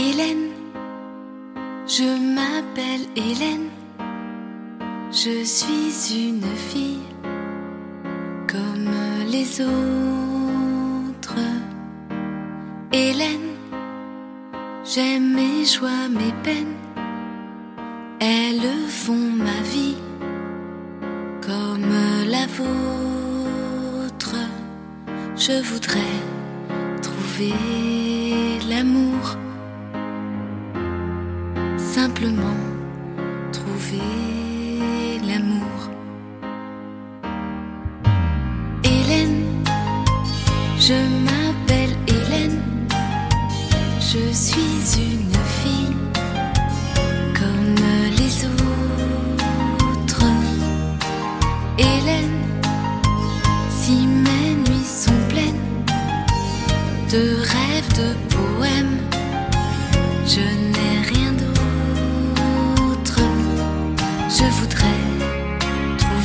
Hélène, je m'appelle Hélène, je suis une fille comme les autres. Hélène, j'aime mes joies, mes peines, elles font ma vie comme la vôtre. Je voudrais trouver l'amour simplement trouver.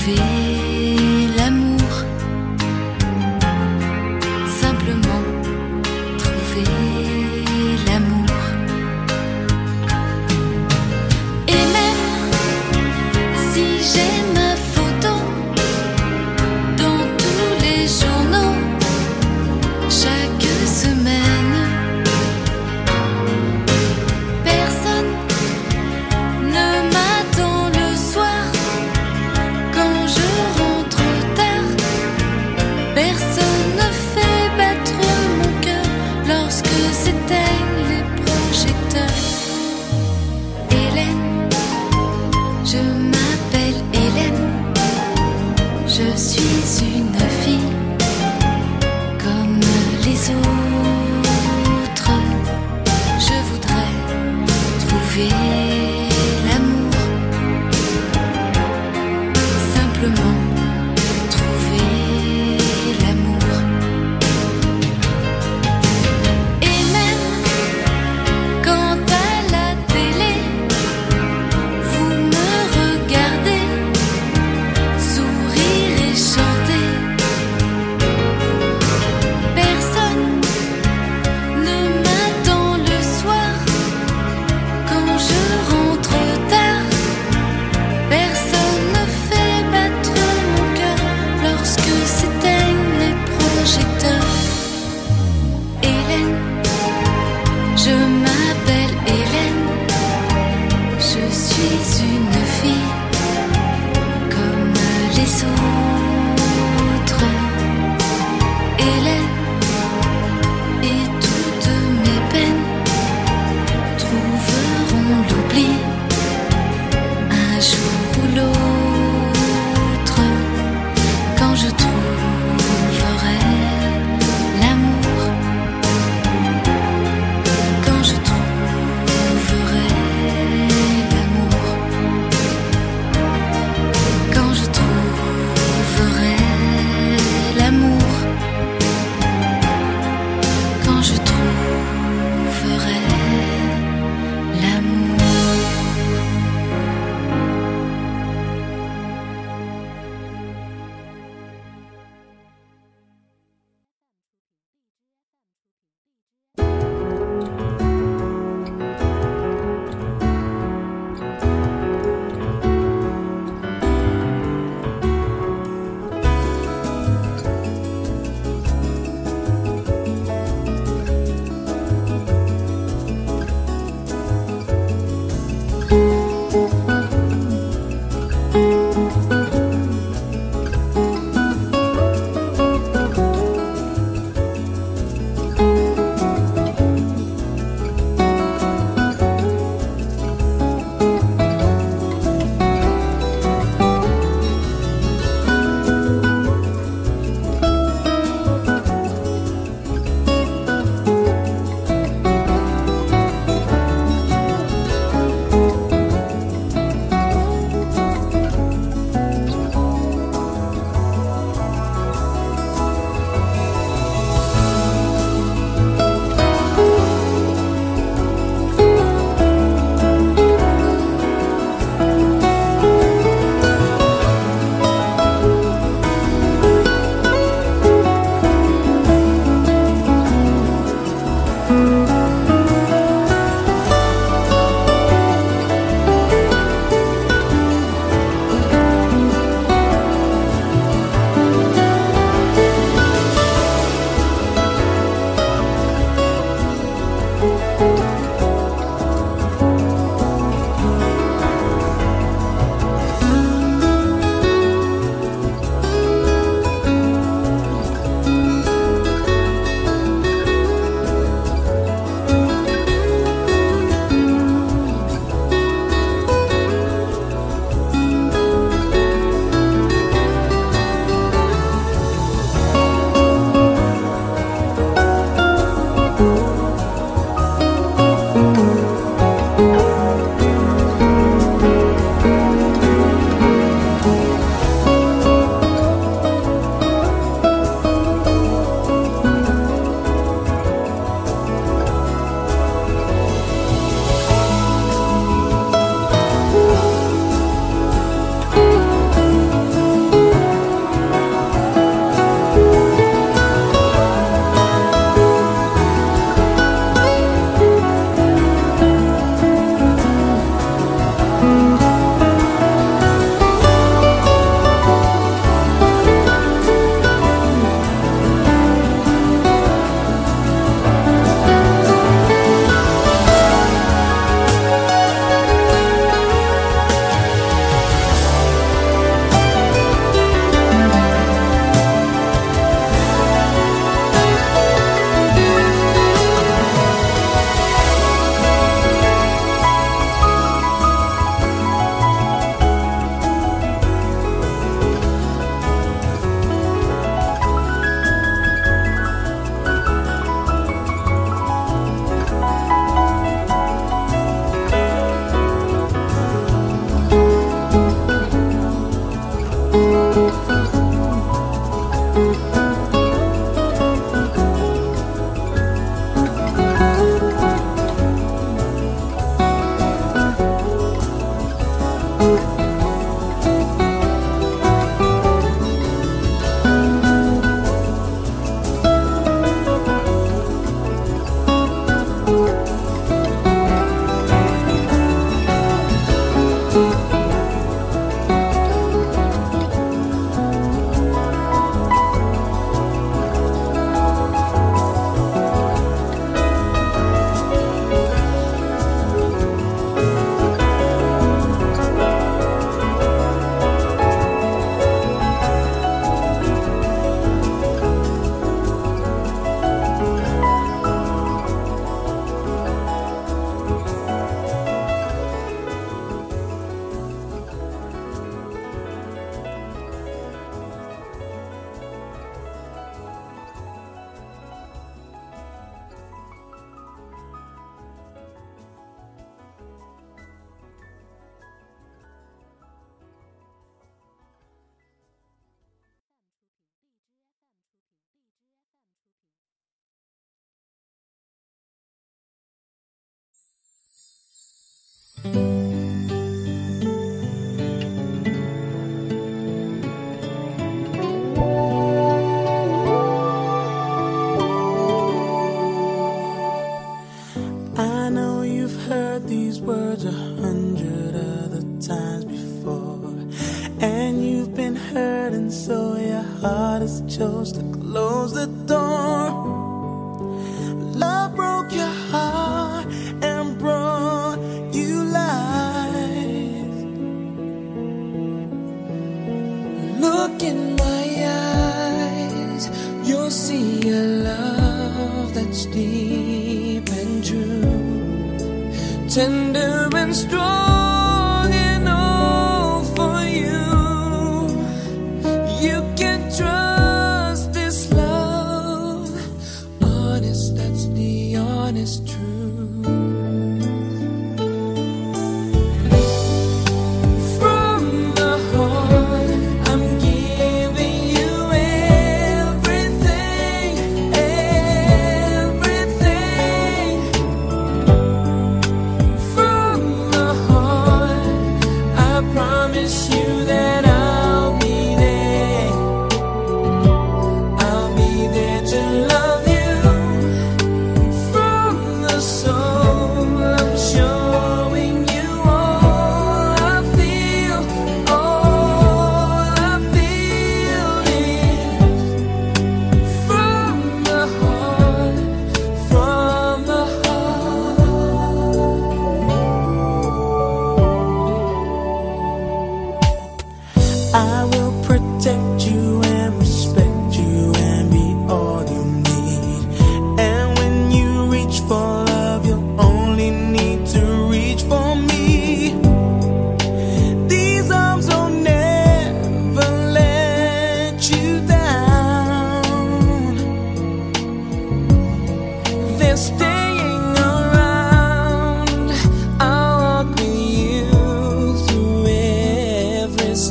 feel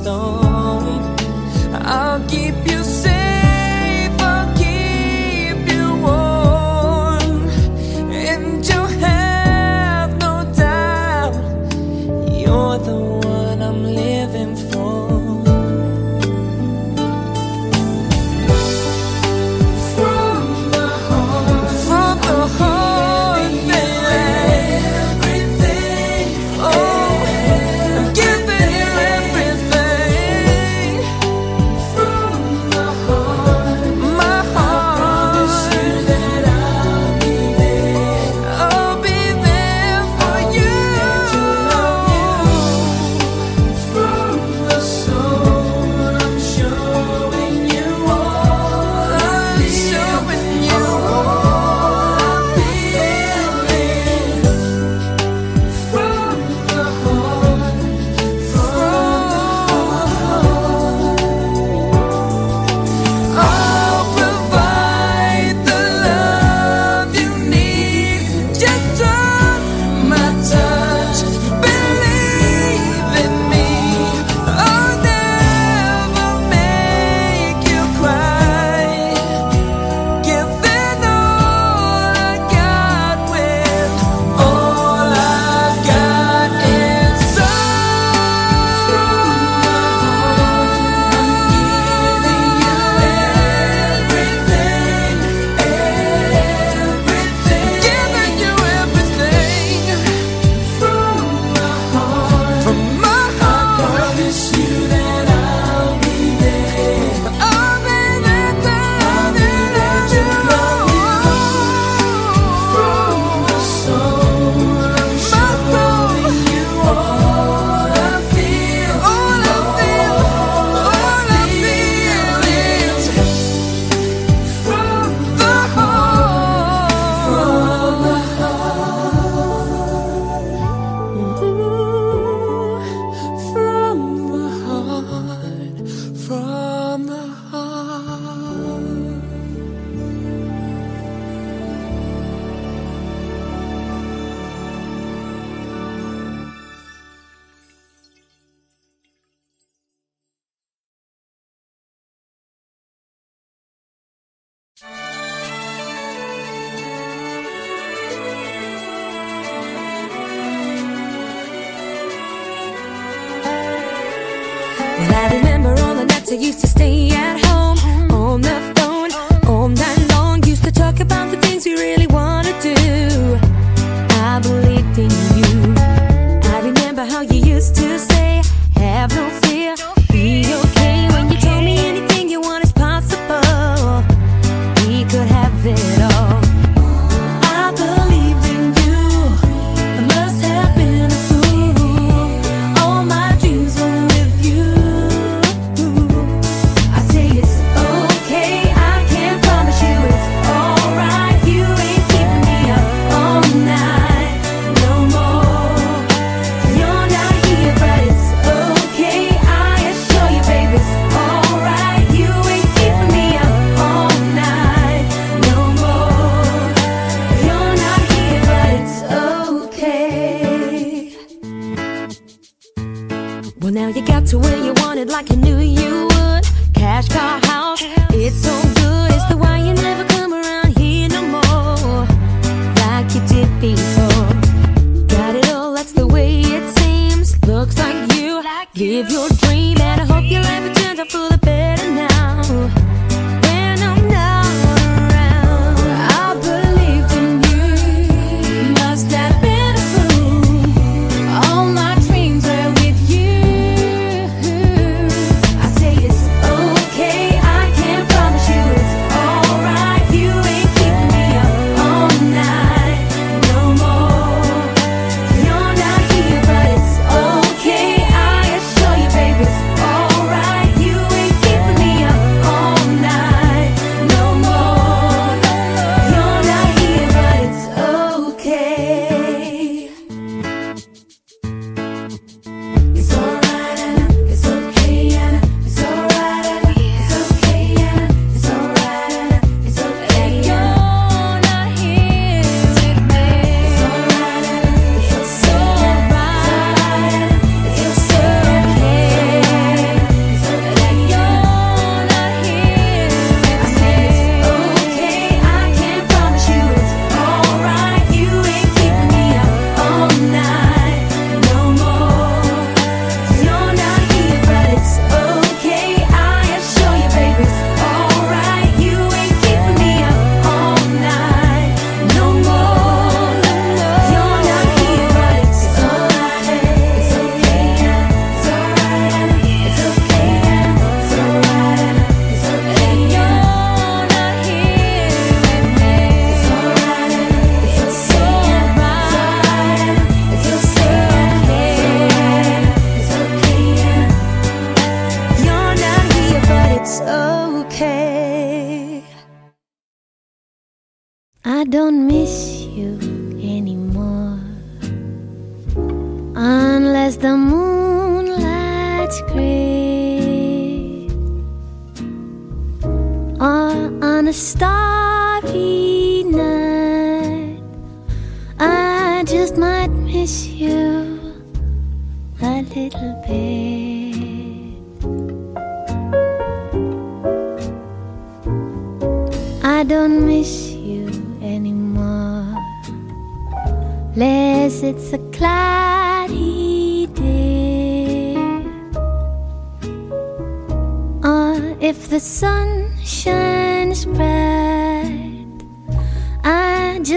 stone. I'll keep you.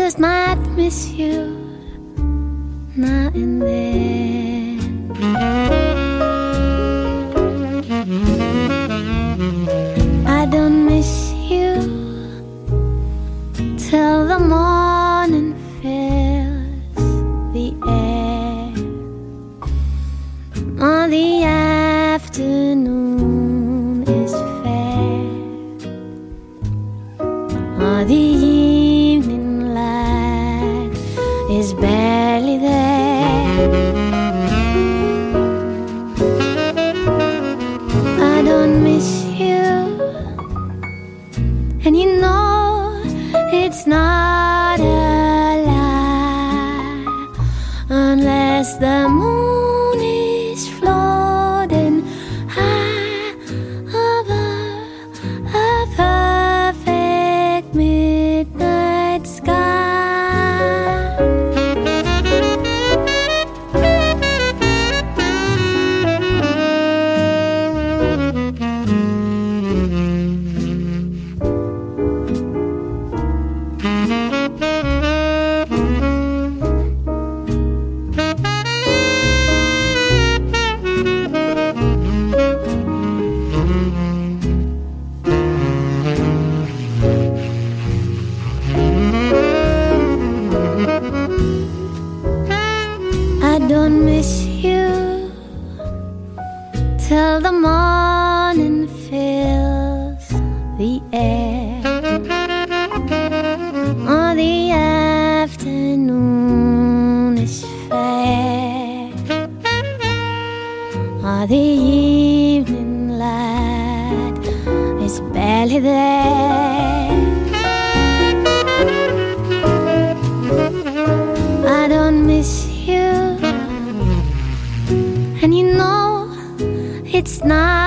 others might miss you not in there.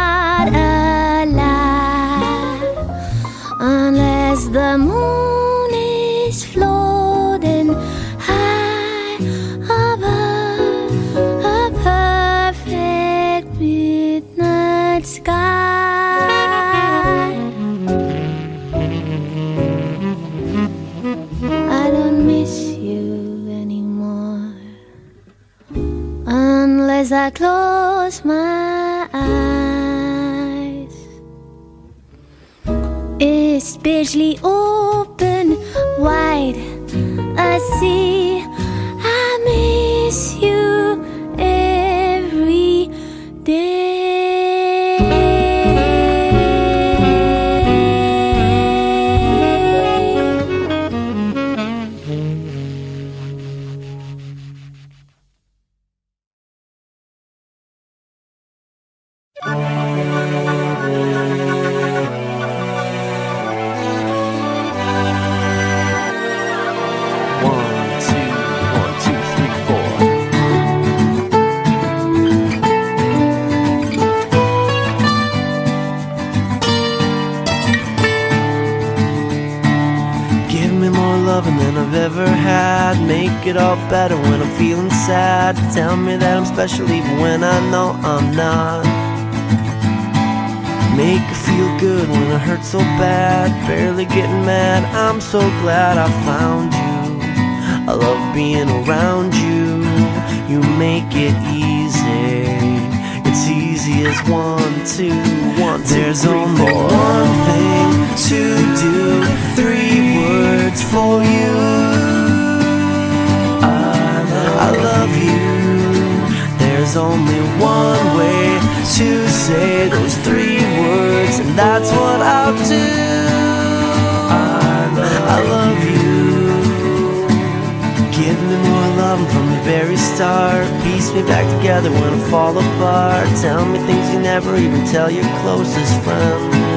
Not a Especially open better when I'm feeling sad. Tell me that I'm special even when I know I'm not. Make it feel good when it hurts so bad. Barely getting mad. I'm so glad I found you. I love being around you. You make it easy. It's easy as one, two, one, two, There's three, only four. one thing to do. Three words for you. I love you. There's only one way to say those three words, and that's what I'll do. I love you. Give me more love from the very start. Piece me back together when I fall apart. Tell me things you never even tell your closest friends.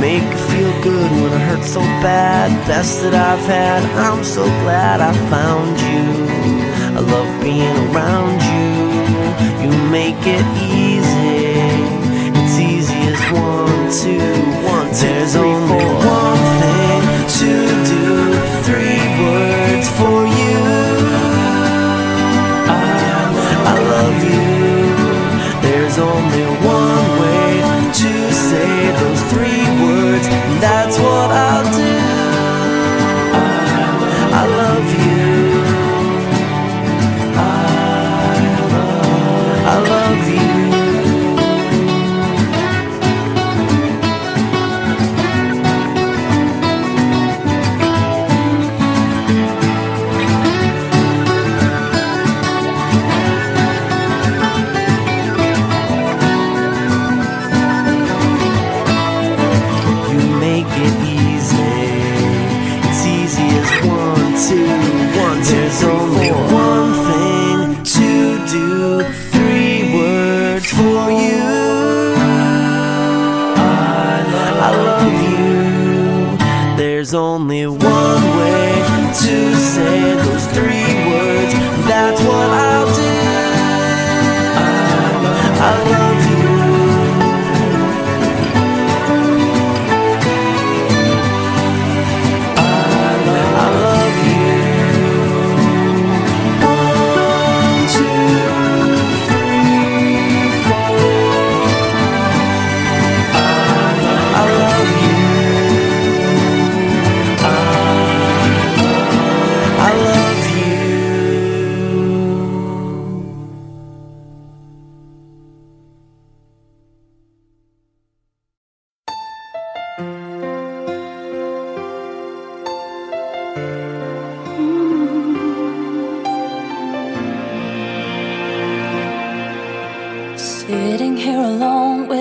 Make it feel good when it hurts so bad. Best that I've had. I'm so glad I found you. I love being around you. You make it easy. It's easy as one, two, one, two, There's three, only four. one thing to do. Three words for you.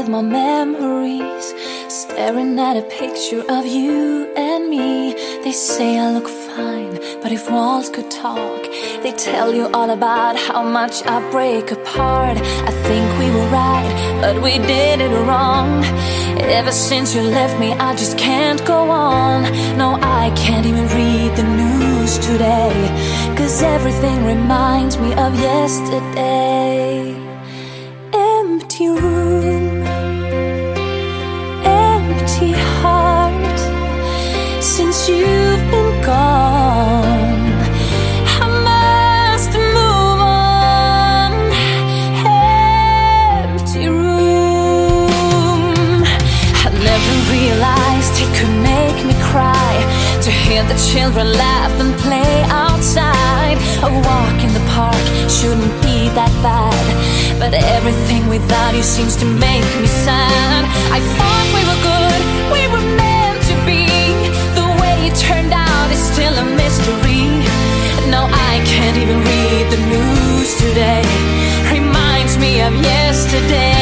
My memories, Staring at a picture of you and me. They say I look fine, but if walls could talk, they tell you all about how much I break apart. I think we were right, but we did it wrong. Ever since you left me, I just can't go on. No, I can't even read the news today, cause everything reminds me of yesterday. Children laugh and play outside. A walk in the park shouldn't be that bad, but everything without you seems to make me sad. I thought we were good, we were meant to be. The way it turned out is still a mystery. No, I can't even read the news today. Reminds me of yesterday.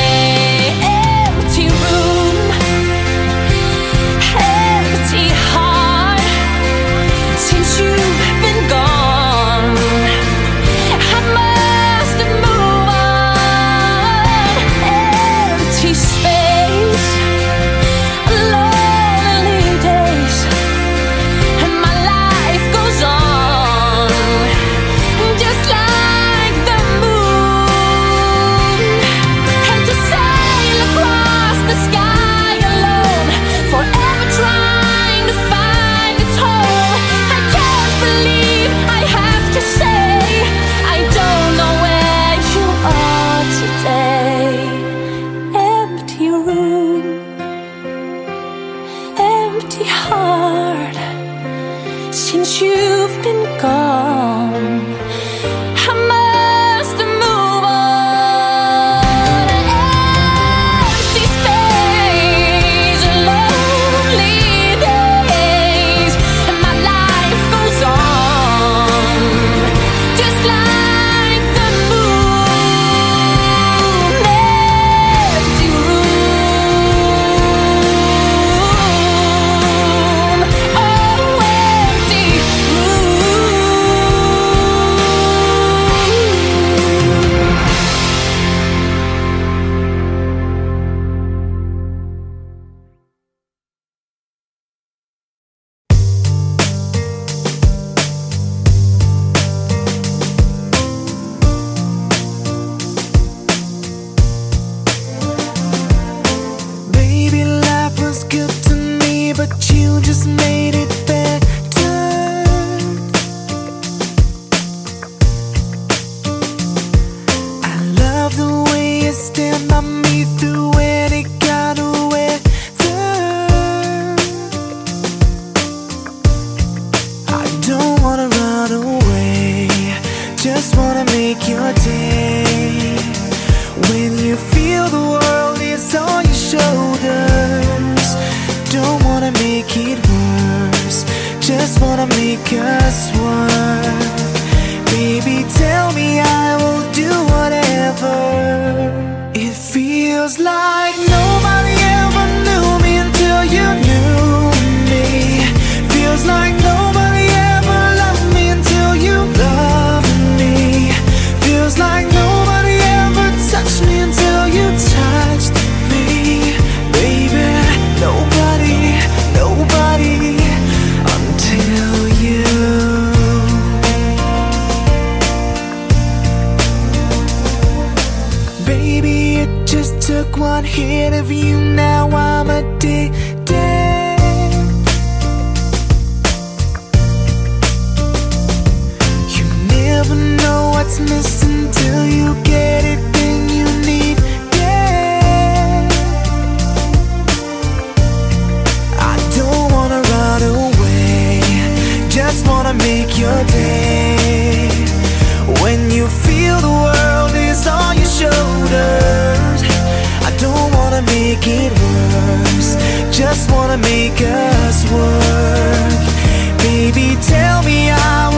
Empty heart. Since you've hit of you, now I'm addicted. You never know what's missing till you get it, then you need it. I don't wanna run away, just wanna make your day. When you feel the world is on your shoulders, don't wanna make it worse. Just wanna make us work. Baby, tell me I